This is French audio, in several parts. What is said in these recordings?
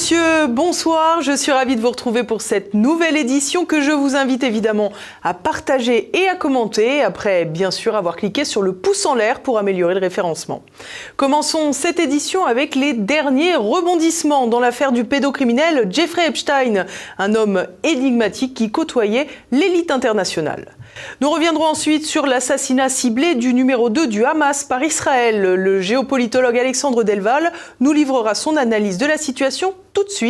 Monsieur, bonsoir. Je suis ravie de vous retrouver pour cette nouvelle édition que je vous invite évidemment à partager et à commenter après bien sûr avoir cliqué sur le pouce en l'air pour améliorer le référencement. Commençons cette édition avec les derniers rebondissements dans l'affaire du pédocriminel Jeffrey Epstein, un homme énigmatique qui côtoyait l'élite internationale. Nous reviendrons ensuite sur l'assassinat ciblé du numéro 2 du Hamas par Israël. Le géopolitologue Alexandre Delval nous livrera son analyse de la situation tout de suite.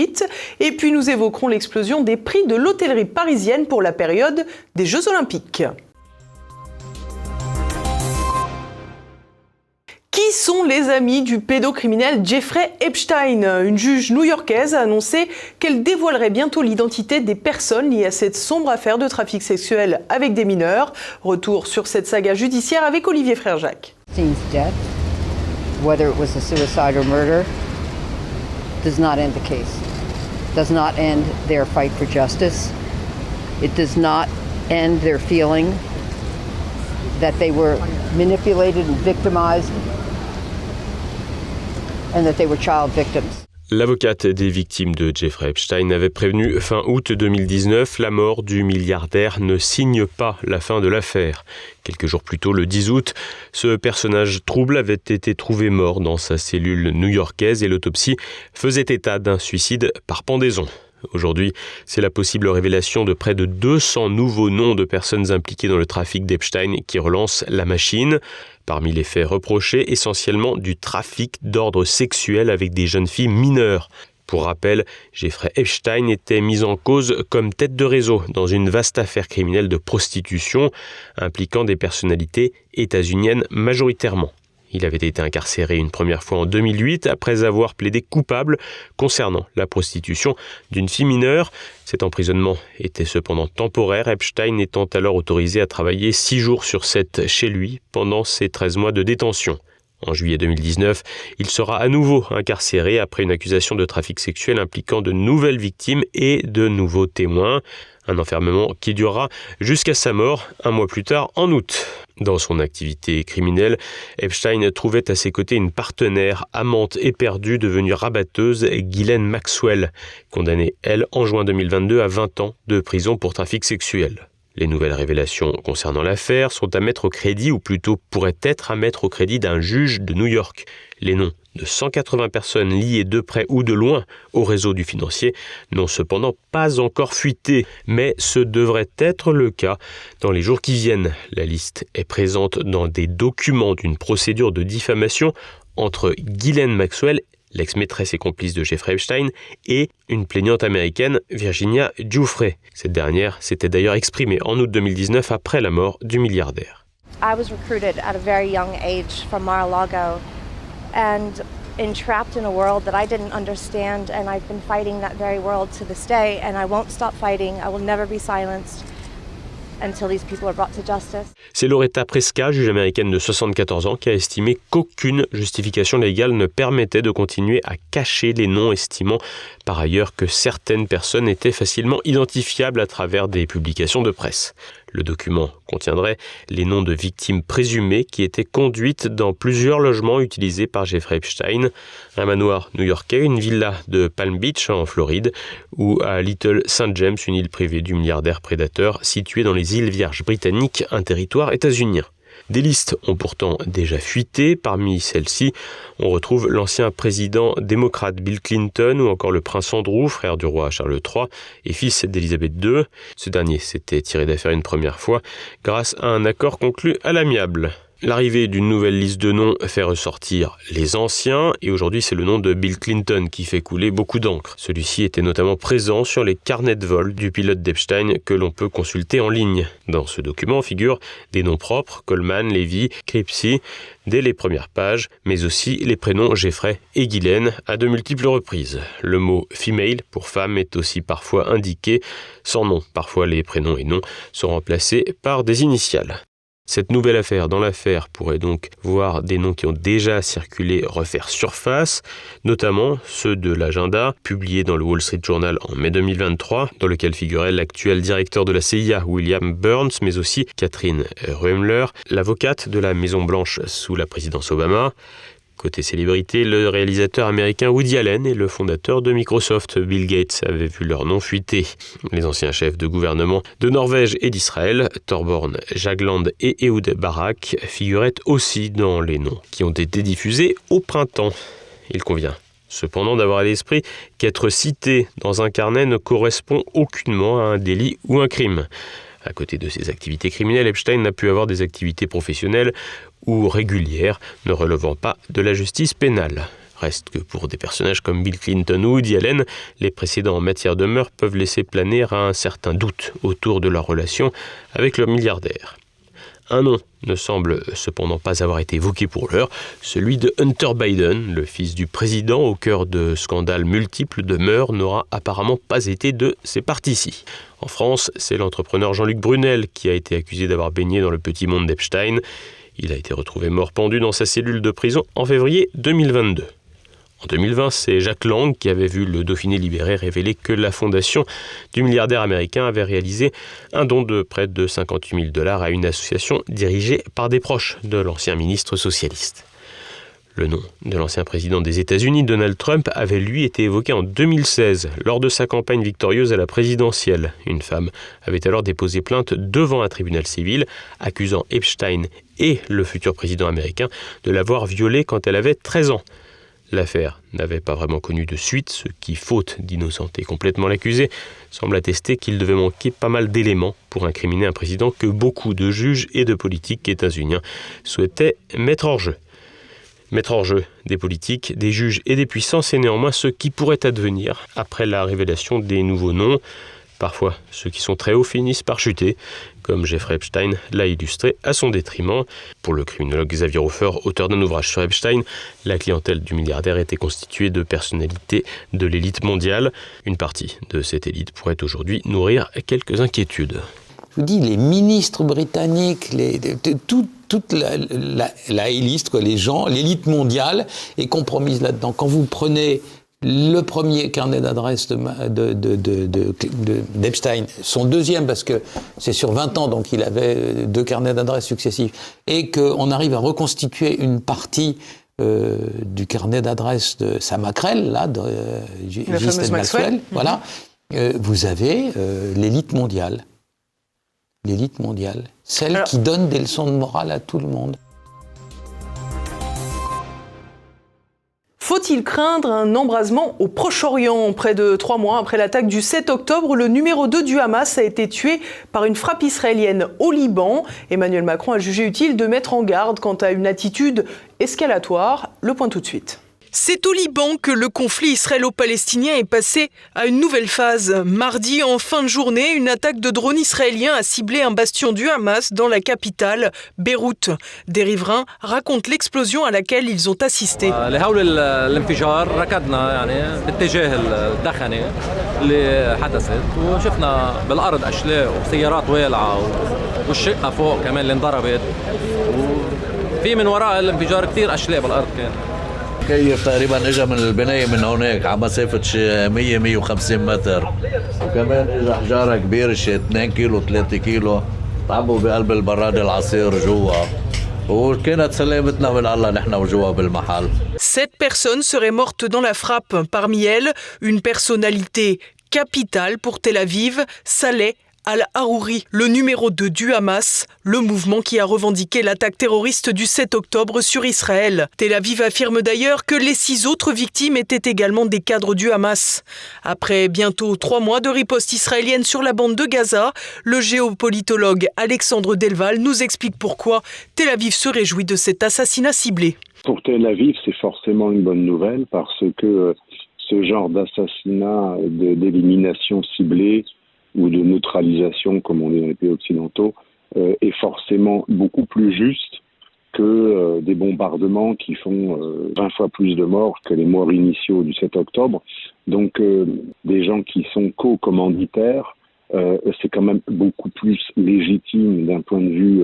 Et puis nous évoquerons l'explosion des prix de l'hôtellerie parisienne pour la période des Jeux olympiques. Qui sont les amis du pédocriminel Jeffrey Epstein? Une juge new-yorkaise a annoncé qu'elle dévoilerait bientôt l'identité des personnes liées à cette sombre affaire de trafic sexuel avec des mineurs. Retour sur cette saga judiciaire avec Olivier Frère-Jacques. suicide. Does not end their fight for justice. It does not end their feeling that they were manipulated and victimized L'avocate des victimes de Jeffrey Epstein avait prévenu fin août 2019 la mort du milliardaire ne signe pas la fin de l'affaire. Quelques jours plus tôt, le 10 août, ce personnage trouble avait été trouvé mort dans sa cellule new-yorkaise et l'autopsie faisait état d'un suicide par pendaison. Aujourd'hui, c'est la possible révélation de près de 200 nouveaux noms de personnes impliquées dans le trafic d'Epstein qui relance la machine. Parmi les faits reprochés, essentiellement du trafic d'ordre sexuel avec des jeunes filles mineures. Pour rappel, Jeffrey Epstein était mis en cause comme tête de réseau dans une vaste affaire criminelle de prostitution impliquant des personnalités états-uniennes majoritairement. Il avait été incarcéré une première fois en 2008 après avoir plaidé coupable concernant la prostitution d'une fille mineure. Cet emprisonnement était cependant temporaire, Epstein étant alors autorisé à travailler 6 jours sur 7 chez lui pendant ses 13 mois de détention. En juillet 2019, il sera à nouveau incarcéré après une accusation de trafic sexuel impliquant de nouvelles victimes et de nouveaux témoins. Un enfermement qui durera jusqu'à sa mort un mois plus tard en août. Dans son activité criminelle, Epstein trouvait à ses côtés une partenaire amante éperdue devenue rabatteuse, Ghislaine Maxwell, condamnée, elle, en juin 2022 à 20 ans de prison pour trafic sexuel. Les nouvelles révélations concernant l'affaire sont à mettre au crédit, ou plutôt pourraient être à mettre au crédit d'un juge de New York. Les noms de 180 personnes liées de près ou de loin au réseau du financier n'ont cependant pas encore fuité, mais ce devrait être le cas dans les jours qui viennent. La liste est présente dans des documents d'une procédure de diffamation entre Ghislaine Maxwell l'ex-maîtresse et complice de Jeffrey Epstein, et une plaignante américaine, Virginia Giuffre. Cette dernière s'était d'ailleurs exprimée en août 2019 après la mort du milliardaire. Mar-a-Lago and entrapped in a world that I didn't understand and I've been fighting that very world to this day and I won't stop fighting. I will never be silenced. C'est Loretta Presca, juge américaine de 74 ans, qui a estimé qu'aucune justification légale ne permettait de continuer à cacher les noms, estimant par ailleurs que certaines personnes étaient facilement identifiables à travers des publications de presse. Le document contiendrait les noms de victimes présumées qui étaient conduites dans plusieurs logements utilisés par Jeffrey Epstein, un manoir new-yorkais, une villa de Palm Beach en Floride, ou à Little St. James, une île privée du milliardaire prédateur située dans les îles Vierges britanniques, un territoire états-unien. Des listes ont pourtant déjà fuité. Parmi celles-ci, on retrouve l'ancien président démocrate Bill Clinton ou encore le prince Andrew, frère du roi Charles III et fils d'Élisabeth II. Ce dernier s'était tiré d'affaire une première fois grâce à un accord conclu à l'amiable. L'arrivée d'une nouvelle liste de noms fait ressortir les anciens, et aujourd'hui c'est le nom de Bill Clinton qui fait couler beaucoup d'encre. Celui-ci était notamment présent sur les carnets de vol du pilote d'Epstein que l'on peut consulter en ligne. Dans ce document figurent des noms propres, Coleman, Levy, Cripsy, dès les premières pages, mais aussi les prénoms Jeffrey et Guylaine à de multiples reprises. Le mot female pour femme est aussi parfois indiqué sans nom. Parfois les prénoms et noms sont remplacés par des initiales. Cette nouvelle affaire dans l'affaire pourrait donc voir des noms qui ont déjà circulé refaire surface, notamment ceux de l'agenda, publié dans le Wall Street Journal en mai 2023, dans lequel figurait l'actuel directeur de la CIA, William Burns, mais aussi Catherine Ruemmler, l'avocate de la Maison Blanche sous la présidence Obama, Côté célébrité, le réalisateur américain Woody Allen et le fondateur de Microsoft, Bill Gates, avaient vu leur nom fuiter. Les anciens chefs de gouvernement de Norvège et d'Israël, Thorborn Jagland et Ehud Barak, figuraient aussi dans les noms qui ont été diffusés au printemps. Il convient cependant d'avoir à l'esprit qu'être cité dans un carnet ne correspond aucunement à un délit ou un crime. À côté de ses activités criminelles, Epstein n'a pu avoir des activités professionnelles ou régulières ne relevant pas de la justice pénale. Reste que pour des personnages comme Bill Clinton ou Woody Allen, les précédents en matière de meurtre peuvent laisser planer un certain doute autour de leur relation avec leur milliardaire. Un nom ne semble cependant pas avoir été évoqué pour l'heure, celui de Hunter Biden, le fils du président au cœur de scandales multiples de meurtres, n'aura apparemment pas été de ces parties-ci. En France, c'est l'entrepreneur Jean-Luc Brunel qui a été accusé d'avoir baigné dans le petit monde d'Epstein. Il a été retrouvé mort pendu dans sa cellule de prison en février 2022. En 2020, c'est Jacques Lang qui avait vu le Dauphiné libéré révéler que la fondation du milliardaire américain avait réalisé un don de près de 58 000 dollars à une association dirigée par des proches de l'ancien ministre socialiste. Le nom de l'ancien président des États-Unis, Donald Trump, avait lui été évoqué en 2016 lors de sa campagne victorieuse à la présidentielle. Une femme avait alors déposé plainte devant un tribunal civil accusant Epstein et le futur président américain de l'avoir violée quand elle avait 13 ans. L'affaire n'avait pas vraiment connu de suite, ce qui, faute d'innocenter complètement l'accusé, semble attester qu'il devait manquer pas mal d'éléments pour incriminer un président que beaucoup de juges et de politiques états-uniens souhaitaient mettre hors jeu. Mettre hors jeu des politiques, des juges et des puissances est néanmoins ce qui pourrait advenir après la révélation des nouveaux noms. Parfois, ceux qui sont très hauts finissent par chuter, comme Jeffrey Epstein l'a illustré à son détriment. Pour le criminologue Xavier Hofer, auteur d'un ouvrage sur Epstein, la clientèle du milliardaire était constituée de personnalités de l'élite mondiale. Une partie de cette élite pourrait aujourd'hui nourrir quelques inquiétudes. Je vous dis, les ministres britanniques, les, toute la, la, les gens, l'élite mondiale est compromise là-dedans. Quand vous prenez le premier carnet d'adresse d'Epstein, de, son deuxième parce que c'est sur 20 ans, donc il avait deux carnets d'adresse successifs, et qu'on arrive à reconstituer une partie euh, du carnet d'adresse de sa maquerelle, là, de euh, Maxwell, voilà, euh, vous avez euh, l'élite mondiale. L'élite mondiale. Celle qui donne des leçons de morale à tout le monde. Faut-il craindre un embrasement au Proche-Orient Près de trois mois après l'attaque du 7 octobre, le numéro 2 du Hamas a été tué par une frappe israélienne au Liban. Emmanuel Macron a jugé utile de mettre en garde quant à une attitude escalatoire. Le point tout de suite. C'est au Liban que le conflit israélo-palestinien est passé à une nouvelle phase. Mardi, en fin de journée, une attaque de drones israéliens a ciblé un bastion du Hamas dans la capitale, Beyrouth. Des riverains racontent l'explosion à laquelle ils ont assisté. كيف تقريبا اجى من البنايه من هناك على مسافه 100 150 متر وكمان اجى حجاره كبيره شي 2 كيلو 3 كيلو تعبوا بقلب البراد العصير جوا وكانت سلامتنا من الله نحن وجوا بالمحل Sept personnes seraient mortes dans la frappe. Parmi elles, une personnalité capitale pour Tel Aviv, Saleh Al-Harouri, le numéro 2 du Hamas, le mouvement qui a revendiqué l'attaque terroriste du 7 octobre sur Israël. Tel Aviv affirme d'ailleurs que les six autres victimes étaient également des cadres du Hamas. Après bientôt trois mois de riposte israélienne sur la bande de Gaza, le géopolitologue Alexandre Delval nous explique pourquoi Tel Aviv se réjouit de cet assassinat ciblé. Pour Tel Aviv, c'est forcément une bonne nouvelle parce que ce genre d'assassinat, d'élimination ciblée, ou de neutralisation, comme on dit dans les pays occidentaux, euh, est forcément beaucoup plus juste que euh, des bombardements qui font euh, 20 fois plus de morts que les morts initiaux du 7 octobre. Donc euh, des gens qui sont co-commanditaires, c'est quand même beaucoup plus légitime d'un point de vue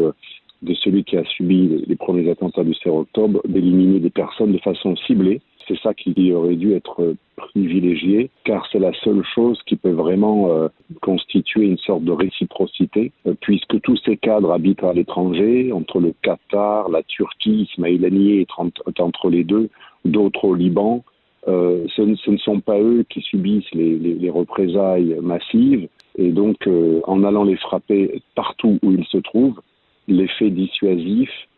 de celui qui a subi les premiers attentats du 7 octobre d'éliminer des personnes de façon ciblée. C'est ça qui aurait dû être privilégiée, car c'est la seule chose qui peut vraiment euh, constituer une sorte de réciprocité, euh, puisque tous ces cadres habitent à l'étranger, entre le Qatar, la Turquie, Ismail Haniyeh est entre les deux, d'autres au Liban. Euh, ce, ne sont pas eux qui subissent les, les représailles massives, et donc en allant les frapper partout où ils se trouvent, l'effet dissuasif euh,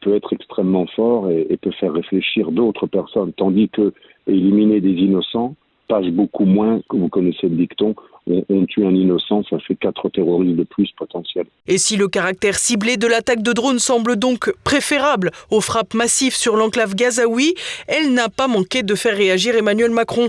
peut être extrêmement fort et, peut faire réfléchir d'autres personnes, tandis que éliminer des innocents passe beaucoup moins, vous connaissez le dicton, on, tue un innocent, ça fait quatre terroristes de plus potentiels. Et si le caractère ciblé de l'attaque de drone semble donc préférable aux frappes massives sur l'enclave gazaoui, elle n'a pas manqué de faire réagir Emmanuel Macron.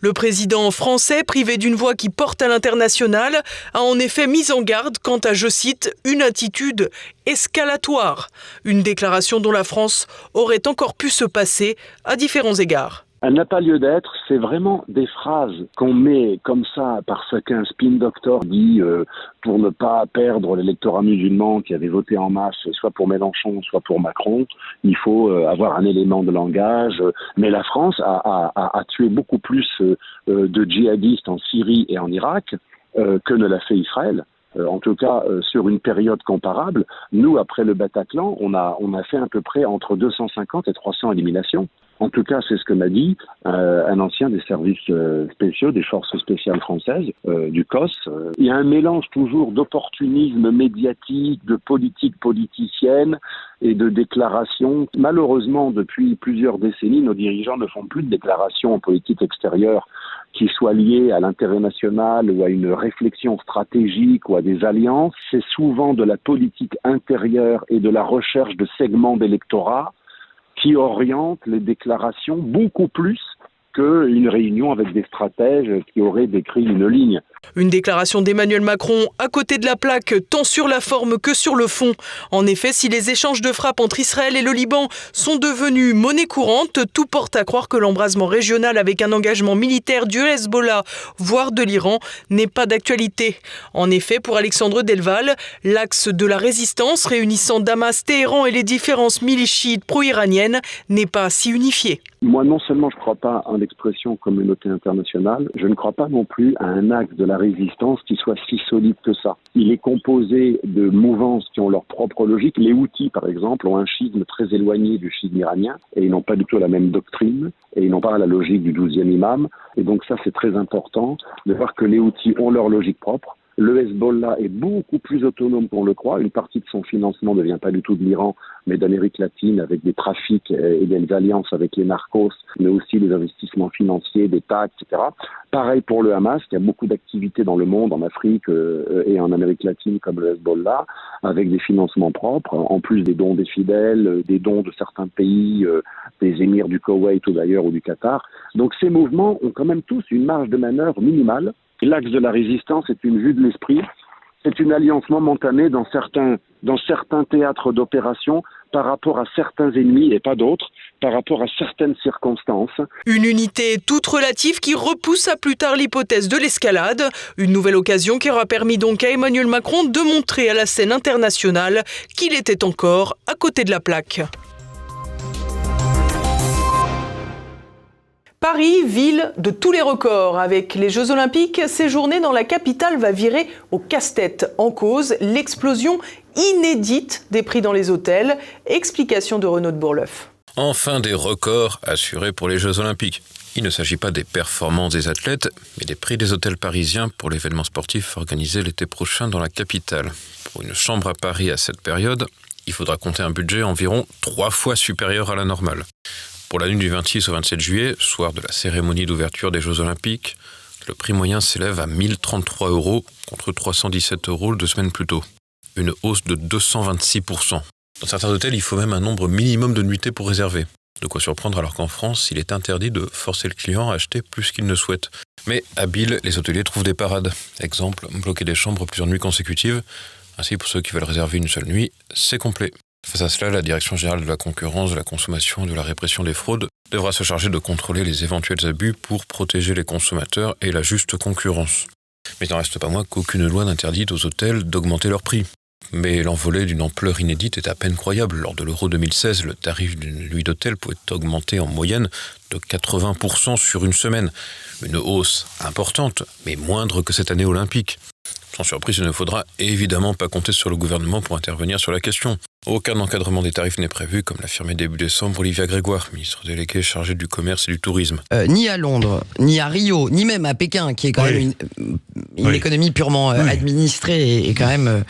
Le président français, privé d'une voix qui porte à l'international, a en effet mis en garde quant à, je cite, une attitude escalatoire, une déclaration dont la France aurait encore pu se passer à différents égards. Elle n'a pas lieu d'être, c'est vraiment des phrases qu'on met comme ça parce qu'un spin doctor dit euh, pour ne pas perdre l'électorat musulman qui avait voté en masse soit pour Mélenchon, soit pour Macron, il faut euh, avoir un élément de langage. Mais la France a, tué beaucoup plus euh, de djihadistes en Syrie et en Irak que ne l'a fait Israël en tout cas sur une période comparable. Nous, après le Bataclan, on a, on a fait à peu près entre 250 et 300 éliminations. En tout cas, c'est ce que m'a dit euh, un ancien des services euh, spéciaux des forces spéciales françaises, euh, du COS. Il y a un mélange toujours d'opportunisme médiatique, de politique politicienne et de déclarations. Malheureusement, depuis plusieurs décennies, nos dirigeants ne font plus de déclarations en politique extérieure qui soient liées à l'intérêt national ou à une réflexion stratégique ou à des alliances. C'est souvent de la politique intérieure et de la recherche de segments d'électorat qui oriente les déclarations beaucoup plus qu'une réunion avec des stratèges qui auraient décrit une ligne. Une déclaration d'Emmanuel Macron à côté de la plaque, tant sur la forme que sur le fond. En effet, si les échanges de frappes entre Israël et le Liban sont devenus monnaie courante, tout porte à croire que l'embrasement régional avec un engagement militaire du Hezbollah, voire de l'Iran, n'est pas d'actualité. En effet, pour Alexandre Delval, l'axe de la résistance réunissant Damas, Téhéran et les différences milichites pro-iraniennes n'est pas si unifié. Moi, non seulement je ne crois pas en l'expression communauté internationale, je ne crois pas non plus à un axe de résistance qui soit si solide que ça. Il est composé de mouvances qui ont leur propre logique. Les outils, par exemple, ont un schisme très éloigné du schisme iranien et ils n'ont pas du tout la même doctrine et ils n'ont pas la logique du douzième imam. Et donc ça, c'est très important de voir que les outils ont leur logique propre le Hezbollah est beaucoup plus autonome qu'on le croit. Une partie de son financement ne vient pas du tout de l'Iran, mais d'Amérique latine, avec des trafics et des alliances avec les narcos, mais aussi des investissements financiers, des taxes, etc. Pareil pour le Hamas, qui a beaucoup d'activités dans le monde, en Afrique euh, et en Amérique latine, comme le Hezbollah, avec des financements propres, en plus des dons des fidèles, des dons de certains pays, euh, des émirs du Koweït ou d'ailleurs ou du Qatar. Donc ces mouvements ont quand même tous une marge de manœuvre minimale L'axe de la résistance est une vue de l'esprit, c'est une alliance momentanée dans certains, théâtres d'opération par rapport à certains ennemis et pas d'autres, par rapport à certaines circonstances. Une unité toute relative qui repousse à plus tard l'hypothèse de l'escalade, une nouvelle occasion qui aura permis donc à Emmanuel Macron de montrer à la scène internationale qu'il était encore à côté de la plaque. Paris, ville de tous les records. Avec les Jeux Olympiques, séjourner dans la capitale va virer au casse-tête. En cause, l'explosion inédite des prix dans les hôtels. Explication de Renaud de Bourleuf. Enfin des records assurés pour les Jeux Olympiques. Il ne s'agit pas des performances des athlètes, mais des prix des hôtels parisiens pour l'événement sportif organisé l'été prochain dans la capitale. Pour une chambre à Paris à cette période, il faudra compter un budget environ trois fois supérieur à la normale. Pour la nuit du 26 au 27 juillet, soir de la cérémonie d'ouverture des Jeux Olympiques, le prix moyen s'élève à 1033 euros contre 317 euros deux semaines plus tôt. Une hausse de 226%. Dans certains hôtels, il faut même un nombre minimum de nuitées pour réserver. De quoi surprendre alors qu'en France, il est interdit de forcer le client à acheter plus qu'il ne souhaite. Mais habiles, les hôteliers trouvent des parades. Exemple, bloquer des chambres plusieurs nuits consécutives. Ainsi, pour ceux qui veulent réserver une seule nuit, c'est complet. Face à cela, la Direction générale de la concurrence, de la consommation et de la répression des fraudes devra se charger de contrôler les éventuels abus pour protéger les consommateurs et la juste concurrence. Mais il n'en reste pas moins qu'aucune loi n'interdit aux hôtels d'augmenter leurs prix. Mais l'envolée d'une ampleur inédite est à peine croyable. Lors de l'Euro 2016, le tarif d'une nuit d'hôtel pouvait augmenter en moyenne de 80% sur une semaine. Une hausse importante, mais moindre que cette année olympique. Sans surprise, il ne faudra évidemment pas compter sur le gouvernement pour intervenir sur la question. Aucun encadrement des tarifs n'est prévu, comme l'affirmait début décembre Olivia Grégoire, ministre délégué chargé du commerce et du tourisme. Euh, ni à Londres, ni à Rio, ni même à Pékin, qui est quand Oui. même une, une Oui. économie purement euh, Oui. administrée et, et quand même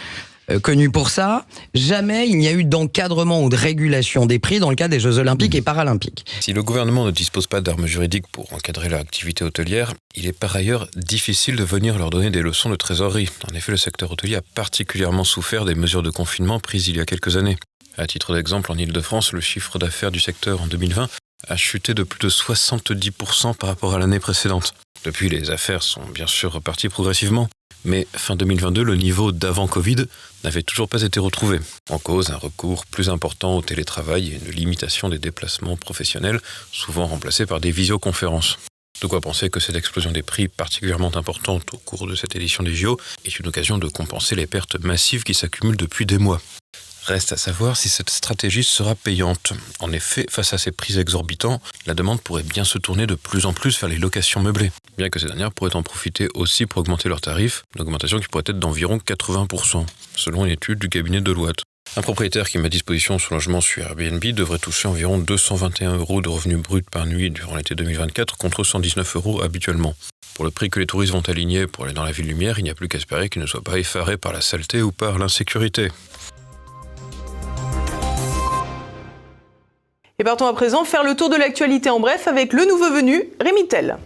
euh, connue pour ça, jamais il n'y a eu d'encadrement ou de régulation des prix dans le cas des Jeux Olympiques et Paralympiques. Si le gouvernement ne dispose pas d'armes juridiques pour encadrer leur activité hôtelière, il est par ailleurs difficile de venir leur donner des leçons de trésorerie. En effet, le secteur hôtelier a particulièrement souffert des mesures de confinement prises il y a quelques années. À titre d'exemple, en Ile-de-France, le chiffre d'affaires du secteur en 2020 a chuté de plus de 70% par rapport à l'année précédente. Depuis, les affaires sont bien sûr reparties progressivement, mais fin 2022, le niveau d'avant Covid n'avait toujours pas été retrouvé. En cause, un recours plus important au télétravail et une limitation des déplacements professionnels, souvent remplacés par des visioconférences. De quoi penser que cette explosion des prix particulièrement importante au cours de cette édition des JO est une occasion de compenser les pertes massives qui s'accumulent depuis des mois. Reste à savoir si cette stratégie sera payante. En effet, face à ces prix exorbitants, la demande pourrait bien se tourner de plus en plus vers les locations meublées, bien que ces dernières pourraient en profiter aussi pour augmenter leurs tarifs, une augmentation qui pourrait être d'environ 80%, selon une étude du cabinet Deloitte. Un propriétaire qui met à disposition son logement sur Airbnb devrait toucher environ 221 euros de revenus bruts par nuit durant l'été 2024 contre 119 euros habituellement. Pour le prix que les touristes vont aligner pour aller dans la ville lumière, il n'y a plus qu'à espérer qu'ils ne soient pas effarés par la saleté ou par l'insécurité. Et partons à présent faire le tour de l'actualité en bref avec le nouveau venu, Rémi Tell.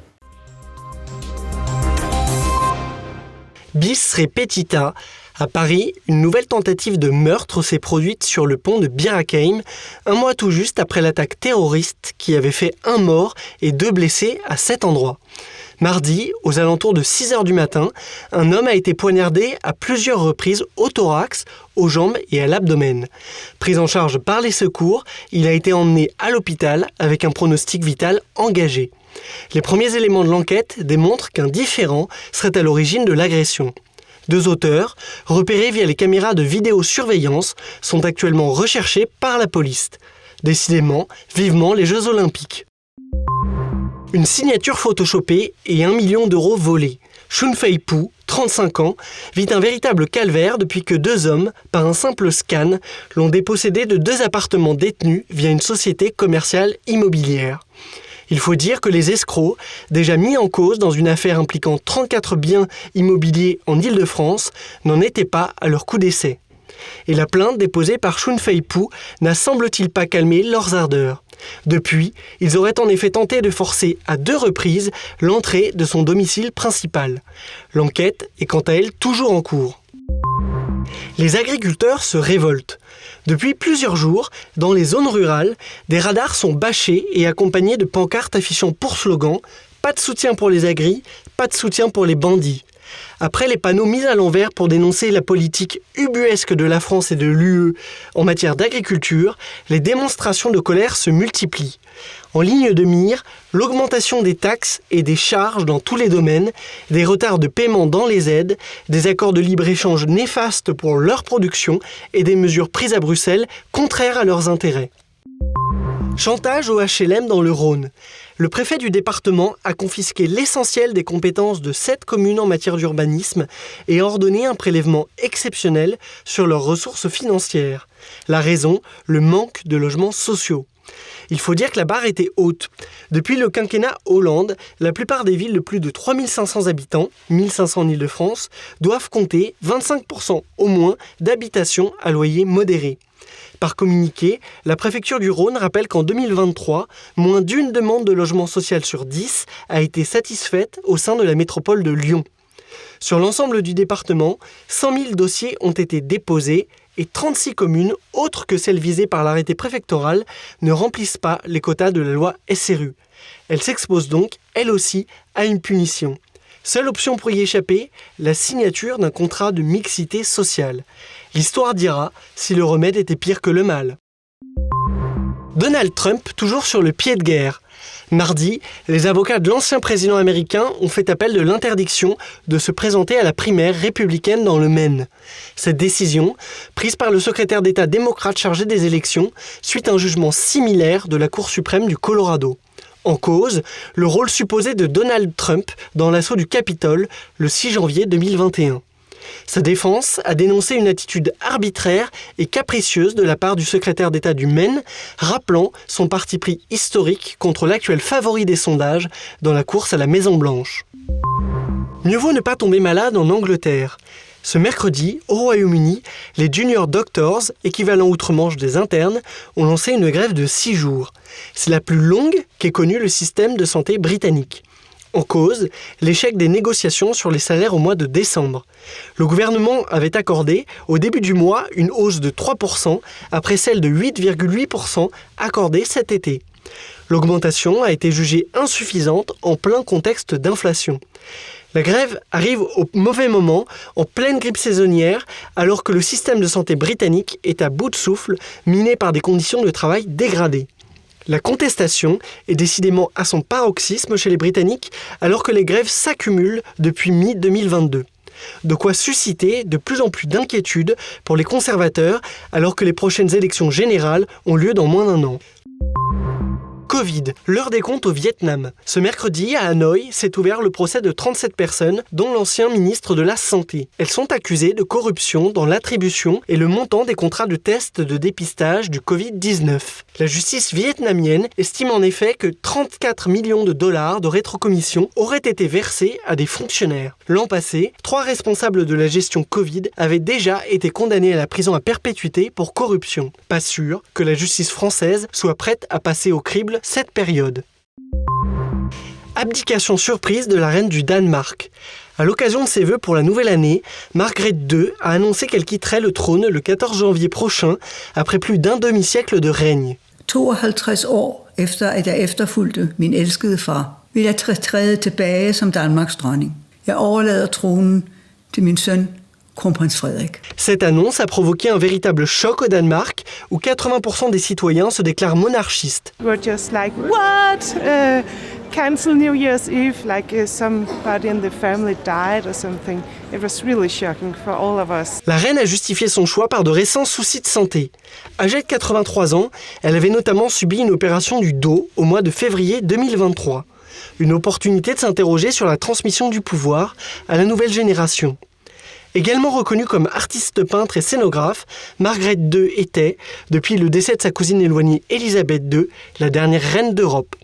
Bis repetita. À Paris, une nouvelle tentative de meurtre s'est produite sur le pont de Bir Hakeim, un mois tout juste après l'attaque terroriste qui avait fait un mort et deux blessés à cet endroit. Mardi, aux alentours de 6 heures du matin, un homme a été poignardé à plusieurs reprises au thorax, aux jambes et à l'abdomen. Pris en charge par les secours, il a été emmené à l'hôpital avec un pronostic vital engagé. Les premiers éléments de l'enquête démontrent qu'un différent serait à l'origine de l'agression. Deux auteurs, repérés via les caméras de vidéosurveillance, sont actuellement recherchés par la police. Décidément, vivement les Jeux Olympiques. Une signature photoshopée et un million d'euros volés. Shunfei Pu, 35 ans, vit un véritable calvaire depuis que deux hommes, par un simple scan, l'ont dépossédé de deux appartements détenus via une société commerciale immobilière. Il faut dire que les escrocs, déjà mis en cause dans une affaire impliquant 34 biens immobiliers en Île-de-France, n'en étaient pas à leur coup d'essai. Et la plainte déposée par Shunfei Pu n'a semble-t-il pas calmé leurs ardeurs. Depuis, ils auraient en effet tenté de forcer à deux reprises l'entrée de son domicile principal. L'enquête est quant à elle toujours en cours. Les agriculteurs se révoltent. Depuis plusieurs jours, dans les zones rurales, des radars sont bâchés et accompagnés de pancartes affichant pour slogan Pas de soutien pour les agris, pas de soutien pour les bandits. Après les panneaux mis à l'envers pour dénoncer la politique ubuesque de la France et de l'UE en matière d'agriculture, les démonstrations de colère se multiplient. En ligne de mire, l'augmentation des taxes et des charges dans tous les domaines, des retards de paiement dans les aides, des accords de libre-échange néfastes pour leur production et des mesures prises à Bruxelles contraires à leurs intérêts. Chantage au HLM dans le Rhône. Le préfet du département a confisqué l'essentiel des compétences de sept communes en matière d'urbanisme et a ordonné un prélèvement exceptionnel sur leurs ressources financières. La raison, le manque de logements sociaux. Il faut dire que la barre était haute. Depuis le quinquennat Hollande, la plupart des villes de plus de 3500 habitants, 1500 en Ile-de-France, doivent compter 25% au moins d'habitations à loyer modéré. Par communiqué, la préfecture du Rhône rappelle qu'en 2023, moins d'une demande de logement social sur 10 a été satisfaite au sein de la métropole de Lyon. Sur l'ensemble du département, 100 000 dossiers ont été déposés et 36 communes, autres que celles visées par l'arrêté préfectoral, ne remplissent pas les quotas de la loi SRU. Elles s'exposent donc, elles aussi, à une punition. Seule option pour y échapper, la signature d'un contrat de mixité sociale. L'histoire dira si le remède était pire que le mal. Donald Trump toujours sur le pied de guerre. Mardi, les avocats de l'ancien président américain ont fait appel de l'interdiction de se présenter à la primaire républicaine dans le Maine. Cette décision, prise par le secrétaire d'État démocrate chargé des élections, suit un jugement similaire de la Cour suprême du Colorado. En cause, le rôle supposé de Donald Trump dans l'assaut du Capitole le 6 janvier 2021. Sa défense a dénoncé une attitude arbitraire et capricieuse de la part du secrétaire d'État du Maine, rappelant son parti pris historique contre l'actuel favori des sondages dans la course à la Maison-Blanche. Mieux vaut ne pas tomber malade en Angleterre. Ce mercredi, au Royaume-Uni, les Junior Doctors, équivalent outre-Manche des internes, ont lancé une grève de 6 jours. C'est la plus longue qu'ait connue le système de santé britannique. En cause, l'échec des négociations sur les salaires au mois de décembre. Le gouvernement avait accordé, au début du mois, une hausse de 3%, après celle de 8,8% accordée cet été. L'augmentation a été jugée insuffisante en plein contexte d'inflation. La grève arrive au mauvais moment, en pleine grippe saisonnière, alors que le système de santé britannique est à bout de souffle, miné par des conditions de travail dégradées. La contestation est décidément à son paroxysme chez les Britanniques alors que les grèves s'accumulent depuis mi-2022. De quoi susciter de plus en plus d'inquiétudes pour les conservateurs alors que les prochaines élections générales ont lieu dans moins d'un an. Covid, l'heure des comptes au Vietnam. Ce mercredi, à Hanoï, s'est ouvert le procès de 37 personnes, dont l'ancien ministre de la Santé. Elles sont accusées de corruption dans l'attribution et le montant des contrats de tests de dépistage du Covid-19. La justice vietnamienne estime en effet que 34 millions de dollars de rétrocommission auraient été versés à des fonctionnaires. L'an passé, trois responsables de la gestion Covid avaient déjà été condamnés à la prison à perpétuité pour corruption. Pas sûr que la justice française soit prête à passer au crible cette période. Abdication surprise de la reine du Danemark. À l'occasion de ses vœux pour la nouvelle année, Margrethe II a annoncé qu'elle quitterait le trône le 14 janvier prochain, après plus d'un demi-siècle de règne. 52 år efter at jeg efterfulgte min elskede far, vil jeg træde tilbage som Danmarks dronning. Jeg overlader tronen til min søn cette annonce a provoqué un véritable choc au Danemark, où 80% des citoyens se déclarent monarchistes. like, what? Uh, cancel New Year's Eve, like uh, somebody in the family died or something. It was really shocking for all of us. La reine a justifié son choix par de récents soucis de santé. Âgée de 83 ans, elle avait notamment subi une opération du dos au mois de février 2023. Une opportunité de s'interroger sur la transmission du pouvoir à la nouvelle génération. Également reconnue comme artiste peintre et scénographe, Margrethe II était, depuis le décès de sa cousine éloignée Elisabeth II, la dernière reine d'Europe.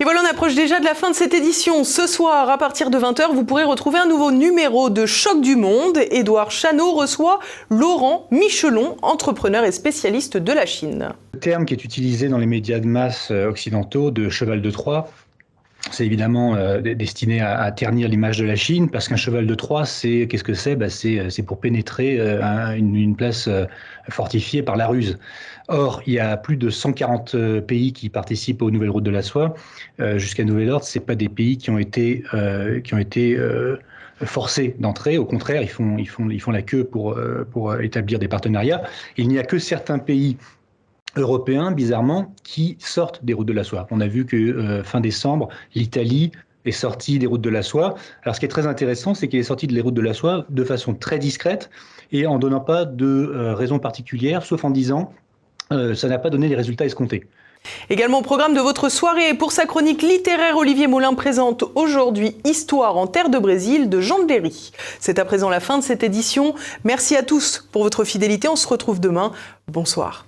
Et voilà, on approche déjà de la fin de cette édition. Ce soir, à partir de 20h, vous pourrez retrouver un nouveau numéro de Choc du Monde. Édouard Chano reçoit Laurent Michelon, entrepreneur et spécialiste de la Chine. Le terme qui est utilisé dans les médias de masse euh, occidentaux de cheval de Troie c'est évidemment euh, destiné à, ternir l'image de la Chine, parce qu'un cheval de Troie, c'est qu'est-ce que c'est? Bah, euh, C'est pour pénétrer euh, une, place fortifiée par la ruse. Or, il y a plus de 140 pays qui participent aux nouvelles routes de la soie. Jusqu'à nouvel ordre, c'est pas des pays qui ont été qui ont été forcés d'entrer. Au contraire, ils font ils font ils font la queue pour pour établir des partenariats. Il n'y a que certains pays européens, bizarrement, qui sortent des routes de la soie. On a vu que euh, fin décembre, l'Italie est sortie des routes de la soie. Alors ce qui est très intéressant, c'est qu'elle est sortie des routes de la soie de façon très discrète et en donnant pas de euh, raison particulière, sauf en disant euh, ça n'a pas donné les résultats escomptés. Également au programme de votre soirée, pour sa chronique littéraire, Olivier Moulin présente aujourd'hui Histoire en terre de Brésil de Jean de Léry. C'est à présent la fin de cette édition. Merci à tous pour votre fidélité. On se retrouve demain. Bonsoir.